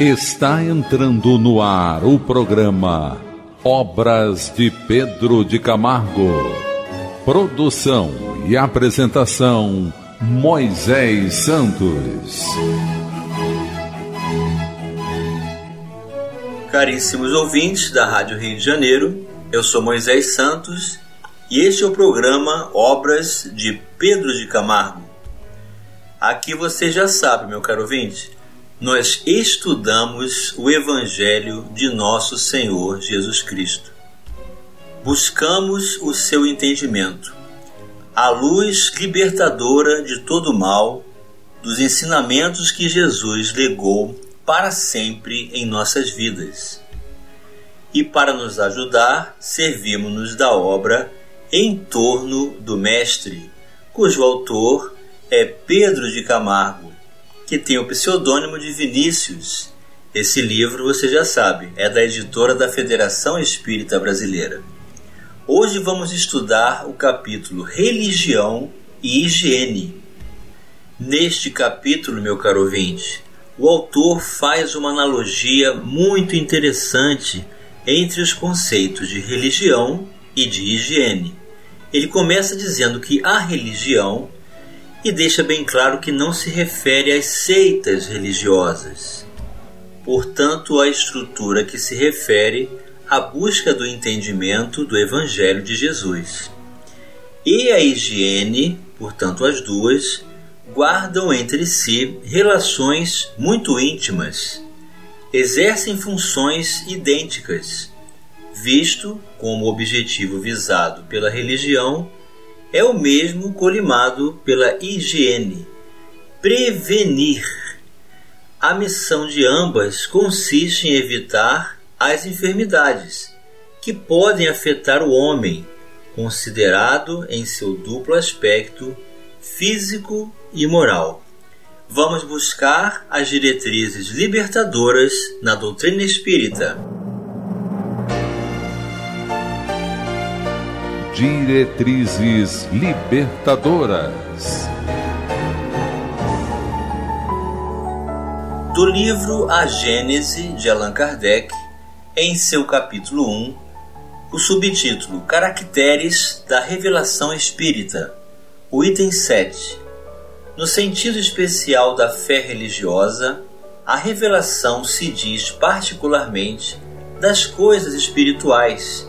Está entrando no ar o programa Obras de Pedro de Camargo. Produção e apresentação Moisés Santos. Caríssimos ouvintes da Rádio Rio de Janeiro, eu sou Moisés Santos e este é o programa Obras de Pedro de Camargo. Aqui você já sabe, meu caro ouvinte, nós estudamos o Evangelho de nosso Senhor Jesus Cristo. Buscamos o seu entendimento, a luz libertadora de todo mal, dos ensinamentos que Jesus legou para sempre em nossas vidas. E para nos ajudar, servimos-nos da obra Em torno do Mestre, cujo autor é Pedro de Camargo que tem o pseudônimo de Vinícius. Esse livro, você já sabe, é da editora da Federação Espírita Brasileira. Hoje vamos estudar o capítulo Religião e Higiene. Neste capítulo, meu caro ouvinte, o autor faz uma analogia muito interessante entre os conceitos de religião e de higiene. Ele começa dizendo que a religião e deixa bem claro que não se refere às seitas religiosas. Portanto, a estrutura que se refere à busca do entendimento do Evangelho de Jesus. E a higiene, portanto, as duas, guardam entre si relações muito íntimas, exercem funções idênticas, visto como objetivo visado pela religião é o mesmo colimado pela higiene, prevenir. A missão de ambas consiste em evitar as enfermidades que podem afetar o homem, considerado em seu duplo aspecto físico e moral. Vamos buscar as diretrizes libertadoras na doutrina espírita. Diretrizes Libertadoras. Do livro A Gênese de Allan Kardec, em seu capítulo 1, o subtítulo Caracteres da Revelação Espírita, o item 7. No sentido especial da fé religiosa, a revelação se diz particularmente das coisas espirituais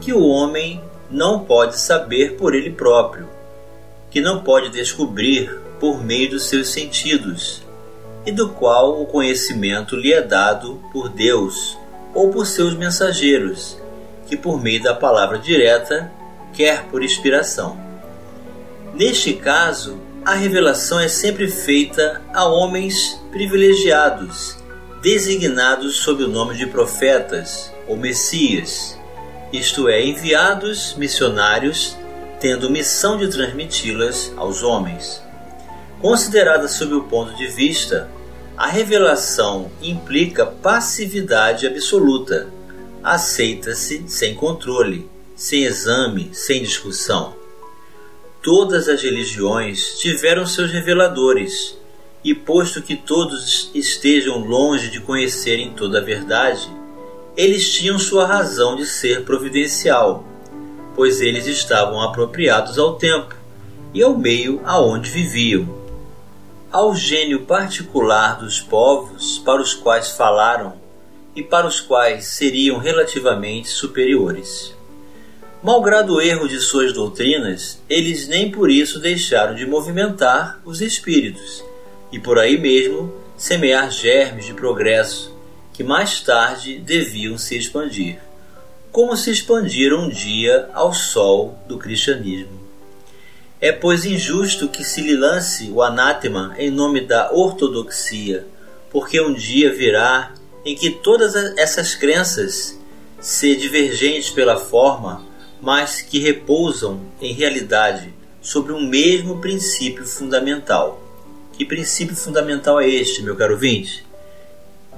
que o homem não pode saber por ele próprio, que não pode descobrir por meio dos seus sentidos, e do qual o conhecimento lhe é dado por Deus ou por seus mensageiros, que por meio da palavra direta, quer por inspiração. Neste caso, a revelação é sempre feita a homens privilegiados, designados sob o nome de profetas ou messias isto é, enviados missionários, tendo missão de transmiti-las aos homens. Considerada sob o ponto de vista, a revelação implica passividade absoluta, aceita-se sem controle, sem exame, sem discussão. Todas as religiões tiveram seus reveladores, e posto que todos estejam longe de conhecerem toda a verdade, eles tinham sua razão de ser providencial, pois eles estavam apropriados ao tempo e ao meio aonde viviam. Ao gênio particular dos povos para os quais falaram e para os quais seriam relativamente superiores. Malgrado o erro de suas doutrinas, eles nem por isso deixaram de movimentar os espíritos e por aí mesmo semear germes de progresso que mais tarde deviam se expandir, como se expandiram um dia ao sol do cristianismo. É, pois, injusto que se lhe lance o anátema em nome da ortodoxia, porque um dia virá em que todas essas crenças, se divergentes pela forma, mas que repousam em realidade sobre um mesmo princípio fundamental. Que princípio fundamental é este, meu caro ouvinte?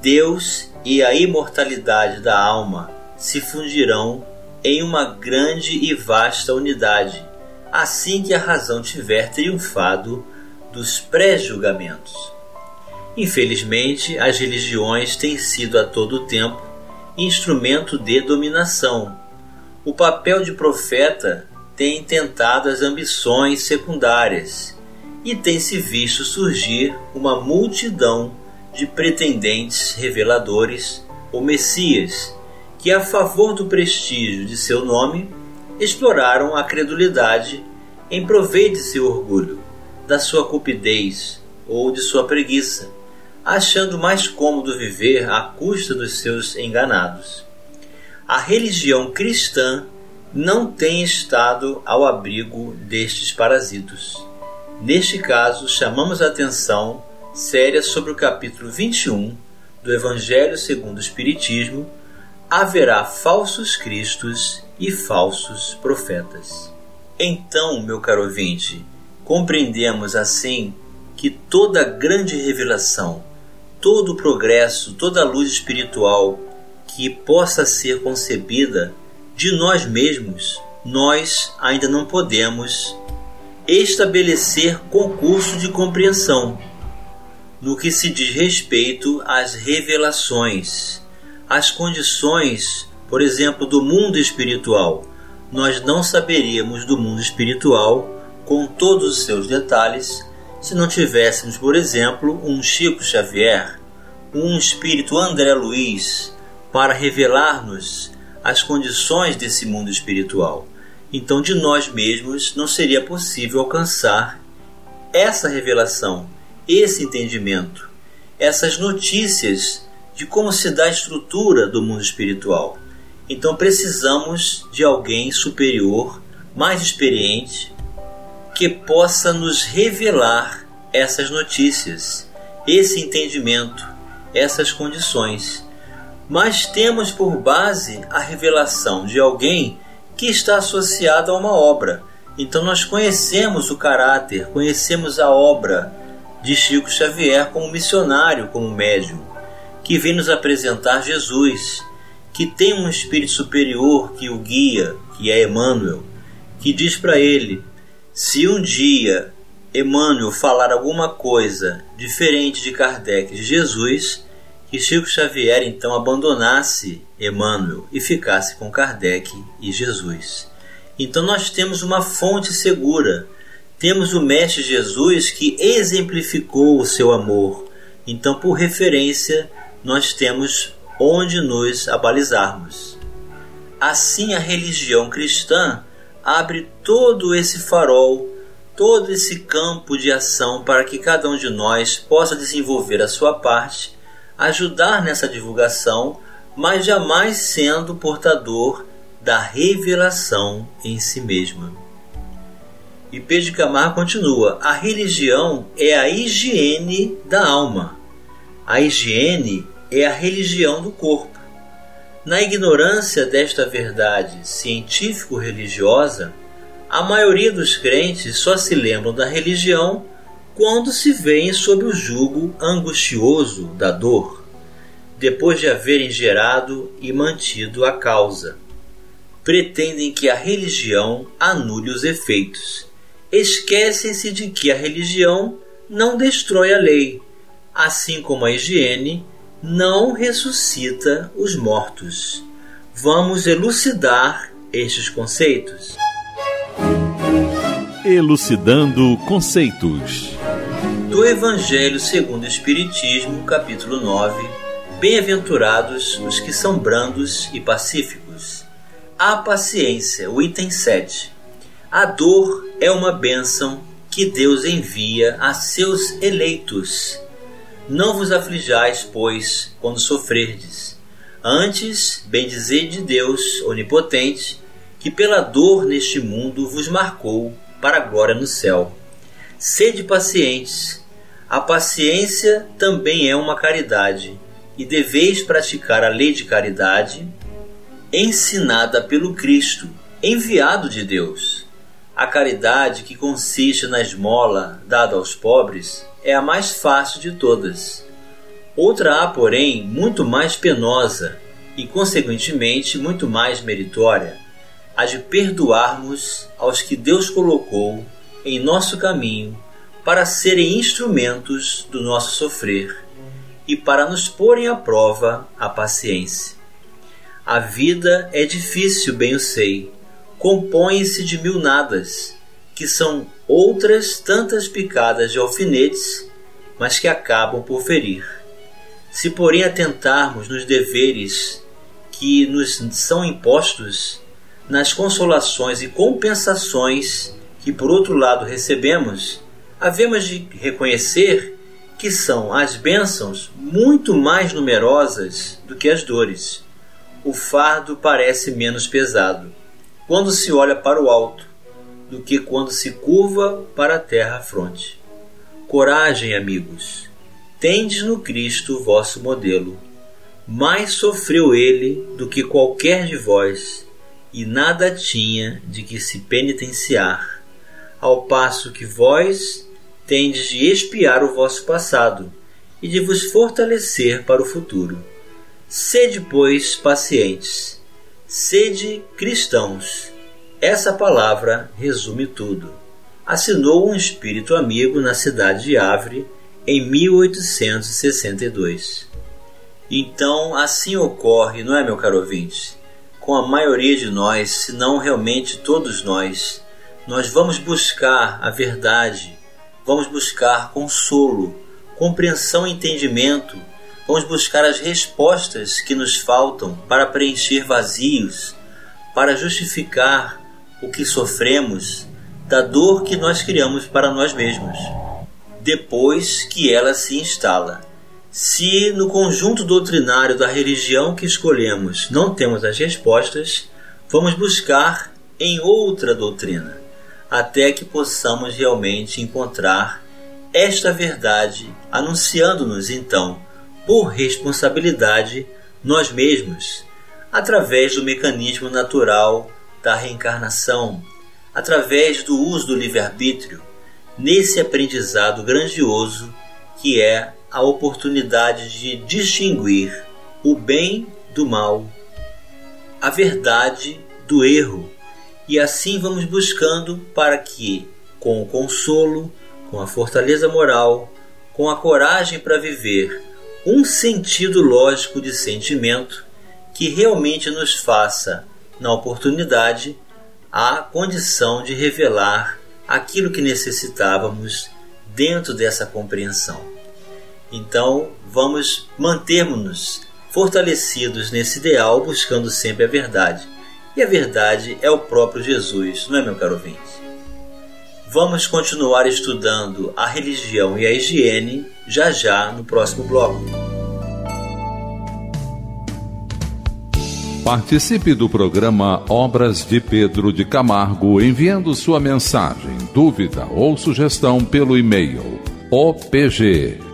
Deus e a imortalidade da alma se fundirão em uma grande e vasta unidade, assim que a razão tiver triunfado dos pré-julgamentos. Infelizmente, as religiões têm sido a todo tempo instrumento de dominação. O papel de profeta tem tentado as ambições secundárias e tem se visto surgir uma multidão de pretendentes reveladores ou messias que, a favor do prestígio de seu nome, exploraram a credulidade em proveito de seu orgulho, da sua cupidez ou de sua preguiça achando mais cômodo viver à custa dos seus enganados. A religião cristã não tem estado ao abrigo destes parasitos. Neste caso, chamamos a atenção séria sobre o capítulo 21 do Evangelho segundo o Espiritismo: haverá falsos cristos e falsos profetas. Então, meu caro ouvinte, compreendemos assim que toda grande revelação todo o progresso, toda a luz espiritual que possa ser concebida de nós mesmos, nós ainda não podemos estabelecer concurso de compreensão no que se diz respeito às revelações, às condições, por exemplo, do mundo espiritual. Nós não saberíamos do mundo espiritual com todos os seus detalhes se não tivéssemos, por exemplo, um Chico Xavier, um espírito André Luiz, para revelar-nos as condições desse mundo espiritual. Então, de nós mesmos não seria possível alcançar essa revelação, esse entendimento, essas notícias de como se dá a estrutura do mundo espiritual. Então, precisamos de alguém superior, mais experiente, que possa nos revelar essas notícias, esse entendimento, essas condições. Mas temos por base a revelação de alguém que está associado a uma obra. Então nós conhecemos o caráter, conhecemos a obra de Chico Xavier como missionário, como médium, que vem nos apresentar Jesus, que tem um espírito superior que o guia, que é Emmanuel, que diz para ele: se um dia Emmanuel falar alguma coisa diferente de Kardec de Jesus, que Chico Xavier então abandonasse Emmanuel e ficasse com Kardec e Jesus. Então nós temos uma fonte segura. Temos o Mestre Jesus que exemplificou o seu amor. Então, por referência, nós temos onde nos abalizarmos. Assim, a religião cristã abre todo esse farol, todo esse campo de ação para que cada um de nós possa desenvolver a sua parte, ajudar nessa divulgação, mas jamais sendo portador da revelação em si mesma. E Pedro Camargo continua: a religião é a higiene da alma. A higiene é a religião do corpo. Na ignorância desta verdade científico-religiosa, a maioria dos crentes só se lembram da religião quando se veem sob o jugo angustioso da dor, depois de haverem gerado e mantido a causa. Pretendem que a religião anule os efeitos. Esquecem-se de que a religião não destrói a lei, assim como a higiene não ressuscita os mortos. Vamos elucidar estes conceitos. Elucidando conceitos. Do Evangelho segundo o Espiritismo, capítulo 9. Bem-aventurados os que são brandos e pacíficos. A paciência, o item 7. A dor é uma bênção que Deus envia a seus eleitos não vos aflijais, pois, quando sofrerdes. Antes, bendizei de Deus onipotente, que pela dor neste mundo vos marcou para a glória no céu. Sede pacientes. A paciência também é uma caridade, e deveis praticar a lei de caridade, ensinada pelo Cristo, enviado de Deus. A caridade que consiste na esmola dada aos pobres é a mais fácil de todas. Outra há, porém, muito mais penosa e, consequentemente, muito mais meritória, a de perdoarmos aos que Deus colocou em nosso caminho para serem instrumentos do nosso sofrer e para nos porem à prova a paciência. A vida é difícil, bem o sei, compõe-se de mil nadas, que são outras tantas picadas de alfinetes, mas que acabam por ferir. Se, porém, atentarmos nos deveres que nos são impostos, nas consolações e compensações que, por outro lado, recebemos, havemos de reconhecer que são as bênçãos muito mais numerosas do que as dores. O fardo parece menos pesado quando se olha para o alto do que quando se curva para a terra fronte. Coragem, amigos. Tendes no Cristo vosso modelo. Mais sofreu ele do que qualquer de vós, e nada tinha de que se penitenciar, ao passo que vós tendes de expiar o vosso passado e de vos fortalecer para o futuro. Sede, pois, pacientes, sede cristãos. Essa palavra resume tudo. Assinou um espírito amigo na cidade de Avre em 1862. Então, assim ocorre, não é, meu caro ouvinte? Com a maioria de nós, se não realmente todos nós, nós vamos buscar a verdade vamos buscar consolo, compreensão e entendimento, vamos buscar as respostas que nos faltam para preencher vazios, para justificar o que sofremos, da dor que nós criamos para nós mesmos, depois que ela se instala. Se no conjunto doutrinário da religião que escolhemos não temos as respostas, vamos buscar em outra doutrina até que possamos realmente encontrar esta verdade, anunciando-nos então, por responsabilidade, nós mesmos, através do mecanismo natural da reencarnação, através do uso do livre-arbítrio, nesse aprendizado grandioso que é a oportunidade de distinguir o bem do mal, a verdade do erro, e assim vamos buscando para que, com o consolo, com a fortaleza moral, com a coragem para viver um sentido lógico de sentimento que realmente nos faça, na oportunidade, a condição de revelar aquilo que necessitávamos dentro dessa compreensão. Então, vamos mantermos-nos fortalecidos nesse ideal, buscando sempre a verdade e a verdade é o próprio Jesus, não é, meu caro ouvinte? Vamos continuar estudando a religião e a higiene já já no próximo bloco. Participe do programa Obras de Pedro de Camargo enviando sua mensagem, dúvida ou sugestão pelo e-mail opg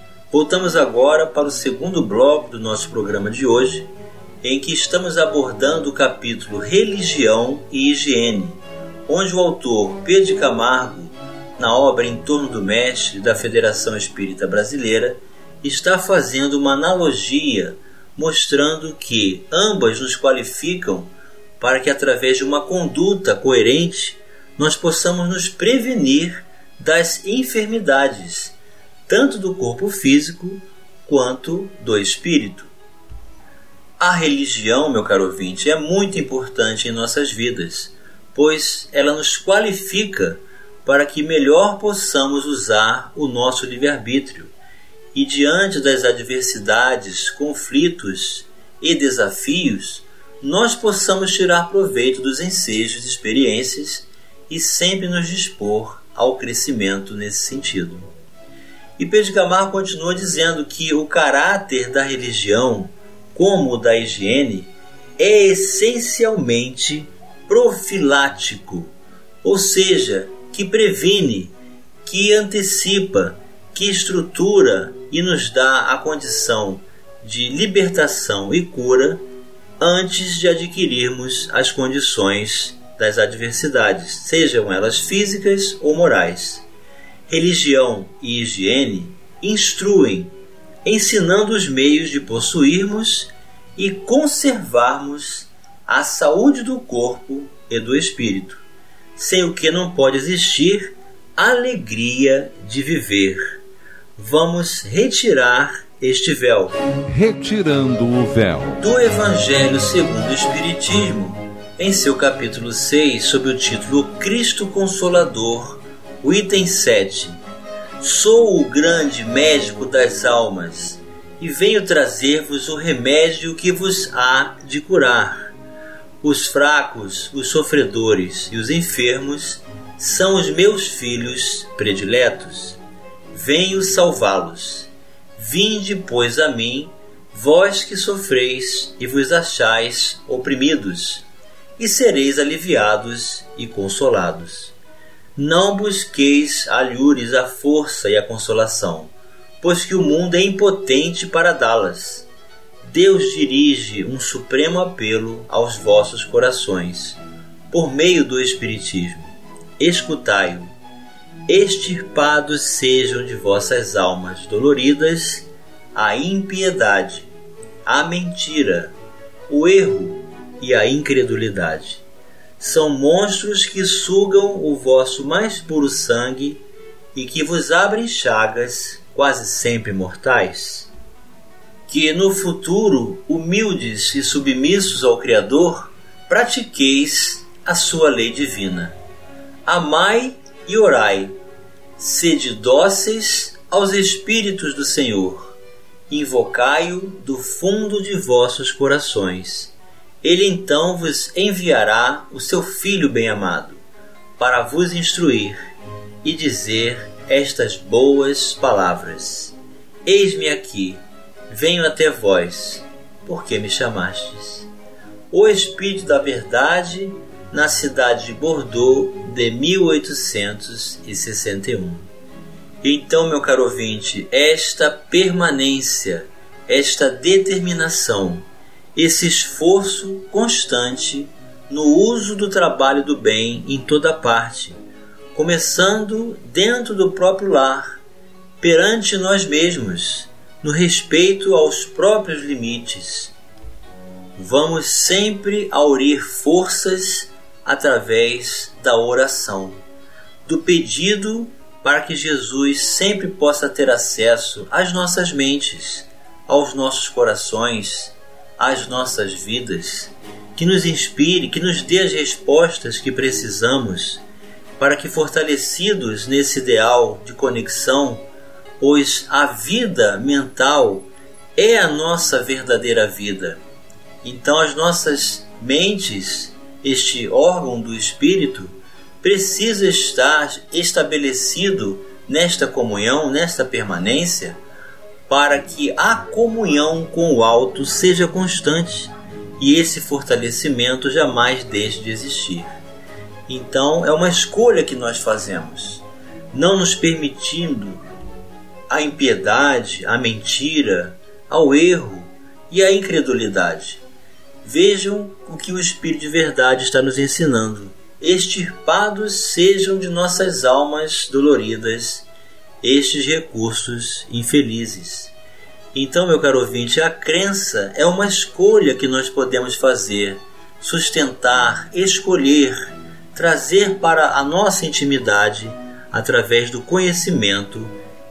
Voltamos agora para o segundo bloco do nosso programa de hoje, em que estamos abordando o capítulo Religião e Higiene, onde o autor Pedro Camargo, na obra Em torno do Mestre da Federação Espírita Brasileira, está fazendo uma analogia mostrando que ambas nos qualificam para que, através de uma conduta coerente, nós possamos nos prevenir das enfermidades tanto do corpo físico quanto do espírito. A religião, meu caro ouvinte, é muito importante em nossas vidas, pois ela nos qualifica para que melhor possamos usar o nosso livre-arbítrio e, diante das adversidades, conflitos e desafios, nós possamos tirar proveito dos ensejos e experiências e sempre nos dispor ao crescimento nesse sentido. E Pedro Camargo continua dizendo que o caráter da religião, como o da higiene, é essencialmente profilático, ou seja, que previne, que antecipa, que estrutura e nos dá a condição de libertação e cura antes de adquirirmos as condições das adversidades, sejam elas físicas ou morais. Religião e higiene instruem, ensinando os meios de possuirmos e conservarmos a saúde do corpo e do espírito, sem o que não pode existir alegria de viver. Vamos retirar este véu. Retirando o véu. Do Evangelho segundo o Espiritismo, em seu capítulo 6, sob o título Cristo Consolador, o item 7. Sou o grande médico das almas e venho trazer-vos o remédio que vos há de curar. Os fracos, os sofredores e os enfermos são os meus filhos prediletos. Venho salvá-los. Vinde, pois, a mim, vós que sofreis e vos achais oprimidos, e sereis aliviados e consolados. Não busqueis alhures a força e a consolação, pois que o mundo é impotente para dá-las. Deus dirige um supremo apelo aos vossos corações, por meio do Espiritismo. Escutai-o extirpados sejam de vossas almas doloridas a impiedade, a mentira, o erro e a incredulidade. São monstros que sugam o vosso mais puro sangue e que vos abrem chagas quase sempre mortais. Que no futuro, humildes e submissos ao Criador, pratiqueis a sua lei divina. Amai e orai. Sede dóceis aos Espíritos do Senhor, invocai-o do fundo de vossos corações. Ele então vos enviará o seu Filho bem-amado, para vos instruir e dizer estas boas palavras: Eis-me aqui, venho até vós, porque me chamastes. O Espírito da Verdade na cidade de Bordeaux de 1861. Então, meu caro ouvinte, esta permanência, esta determinação, esse esforço constante no uso do trabalho do bem em toda parte, começando dentro do próprio lar, perante nós mesmos, no respeito aos próprios limites. Vamos sempre aurir forças através da oração, do pedido para que Jesus sempre possa ter acesso às nossas mentes, aos nossos corações, às nossas vidas, que nos inspire, que nos dê as respostas que precisamos para que, fortalecidos nesse ideal de conexão, pois a vida mental é a nossa verdadeira vida. Então, as nossas mentes este órgão do espírito precisa estar estabelecido nesta comunhão, nesta permanência, para que a comunhão com o alto seja constante e esse fortalecimento jamais deixe de existir. Então, é uma escolha que nós fazemos, não nos permitindo a impiedade, a mentira, ao erro e a incredulidade. Vejam o que o Espírito de Verdade está nos ensinando. Extirpados sejam de nossas almas doloridas estes recursos infelizes. Então, meu caro ouvinte, a crença é uma escolha que nós podemos fazer, sustentar, escolher, trazer para a nossa intimidade através do conhecimento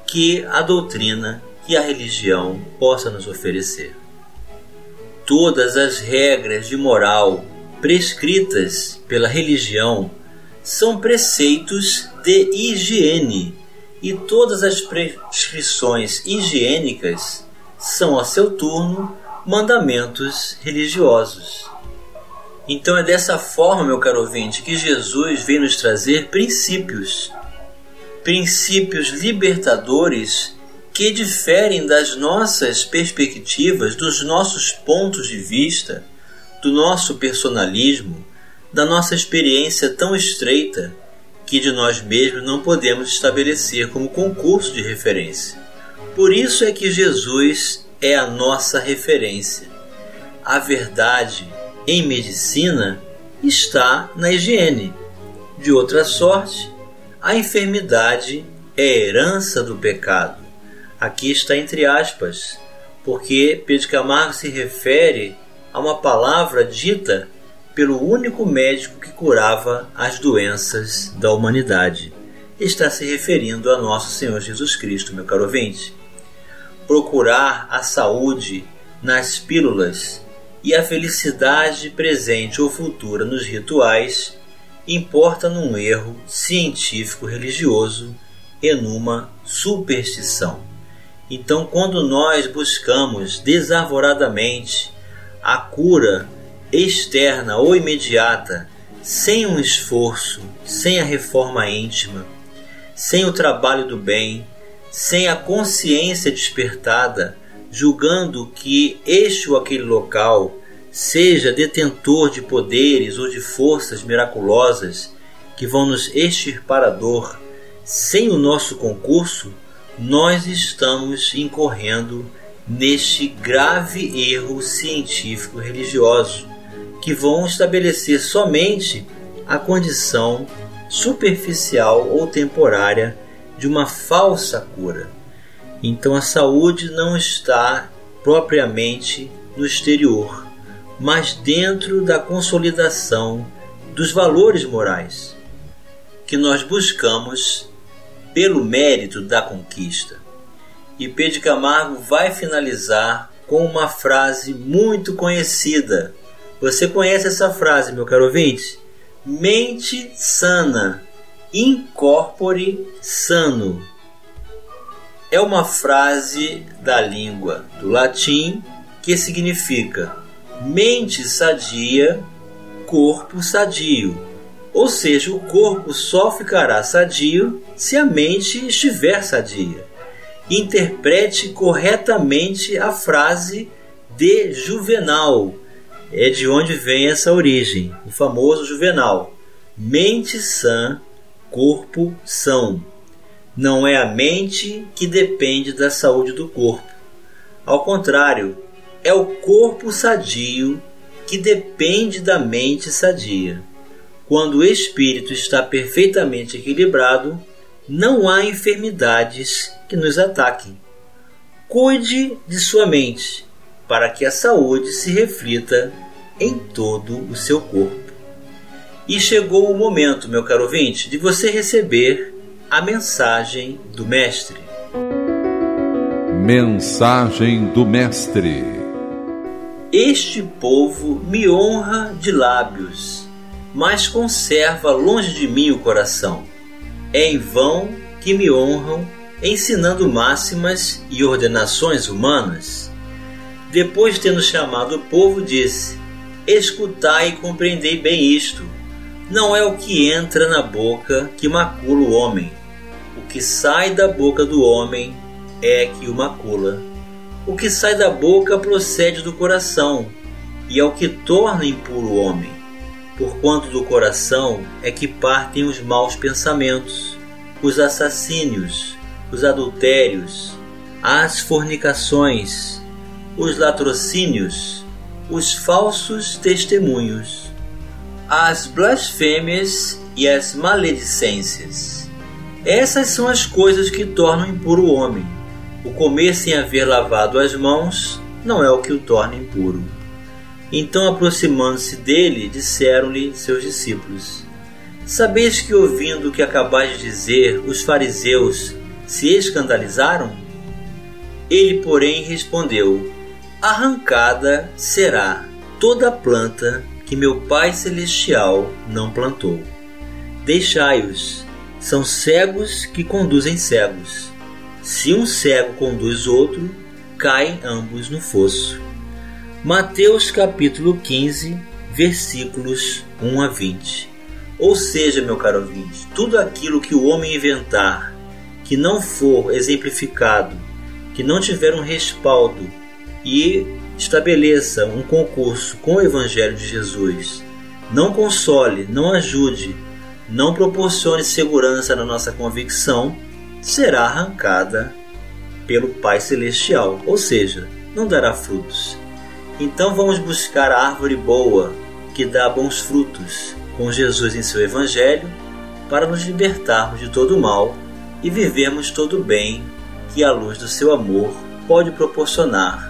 que a doutrina, que a religião possa nos oferecer todas as regras de moral prescritas pela religião são preceitos de higiene e todas as prescrições higiênicas são, a seu turno, mandamentos religiosos. Então é dessa forma, meu caro ouvinte, que Jesus vem nos trazer princípios, princípios libertadores que diferem das nossas perspectivas, dos nossos pontos de vista, do nosso personalismo, da nossa experiência tão estreita que de nós mesmos não podemos estabelecer como concurso de referência. Por isso é que Jesus é a nossa referência. A verdade em medicina está na higiene. De outra sorte, a enfermidade é herança do pecado. Aqui está entre aspas, porque Pedro Camargo se refere a uma palavra dita pelo único médico que curava as doenças da humanidade. Está se referindo a nosso Senhor Jesus Cristo, meu caro ouvinte. Procurar a saúde nas pílulas e a felicidade presente ou futura nos rituais importa num erro científico religioso e numa superstição. Então, quando nós buscamos desarvoradamente a cura externa ou imediata, sem um esforço, sem a reforma íntima, sem o trabalho do bem, sem a consciência despertada, julgando que este ou aquele local seja detentor de poderes ou de forças miraculosas que vão nos extirpar a dor, sem o nosso concurso, nós estamos incorrendo neste grave erro científico religioso que vão estabelecer somente a condição superficial ou temporária de uma falsa cura. Então a saúde não está propriamente no exterior, mas dentro da consolidação dos valores morais que nós buscamos pelo mérito da conquista. E Pedro Camargo vai finalizar com uma frase muito conhecida você conhece essa frase, meu caro ouvinte? Mente sana, incorpore sano. É uma frase da língua do latim que significa mente sadia, corpo sadio. Ou seja, o corpo só ficará sadio se a mente estiver sadia. Interprete corretamente a frase de Juvenal, é de onde vem essa origem, o famoso Juvenal. Mente sã, corpo são. Não é a mente que depende da saúde do corpo. Ao contrário, é o corpo sadio que depende da mente sadia. Quando o espírito está perfeitamente equilibrado, não há enfermidades que nos ataquem. Cuide de sua mente para que a saúde se reflita em todo o seu corpo. E chegou o momento, meu caro ouvinte, de você receber a mensagem do Mestre. Mensagem do Mestre: Este povo me honra de lábios, mas conserva longe de mim o coração. É em vão que me honram, ensinando máximas e ordenações humanas depois, tendo chamado o povo, disse: Escutai e compreendei bem isto. Não é o que entra na boca que macula o homem. O que sai da boca do homem é que o macula. O que sai da boca procede do coração, e é o que torna impuro o homem. Porquanto do coração é que partem os maus pensamentos, os assassínios, os adultérios, as fornicações, os latrocínios, os falsos testemunhos, as blasfêmias e as maledicências. Essas são as coisas que tornam impuro o homem. O comer sem haver lavado as mãos não é o que o torna impuro. Então, aproximando-se dele, disseram-lhe seus discípulos: Sabeis que, ouvindo o que acabais de dizer, os fariseus se escandalizaram? Ele, porém, respondeu: arrancada será toda planta que meu Pai Celestial não plantou. Deixai-os, são cegos que conduzem cegos. Se um cego conduz outro, caem ambos no fosso. Mateus capítulo 15, versículos 1 a 20. Ou seja, meu caro ouvinte, tudo aquilo que o homem inventar que não for exemplificado, que não tiver um respaldo e estabeleça um concurso com o Evangelho de Jesus, não console, não ajude, não proporcione segurança na nossa convicção, será arrancada pelo Pai Celestial. Ou seja, não dará frutos. Então vamos buscar a árvore boa, que dá bons frutos, com Jesus em seu Evangelho, para nos libertarmos de todo o mal e vivermos todo o bem que a luz do seu amor pode proporcionar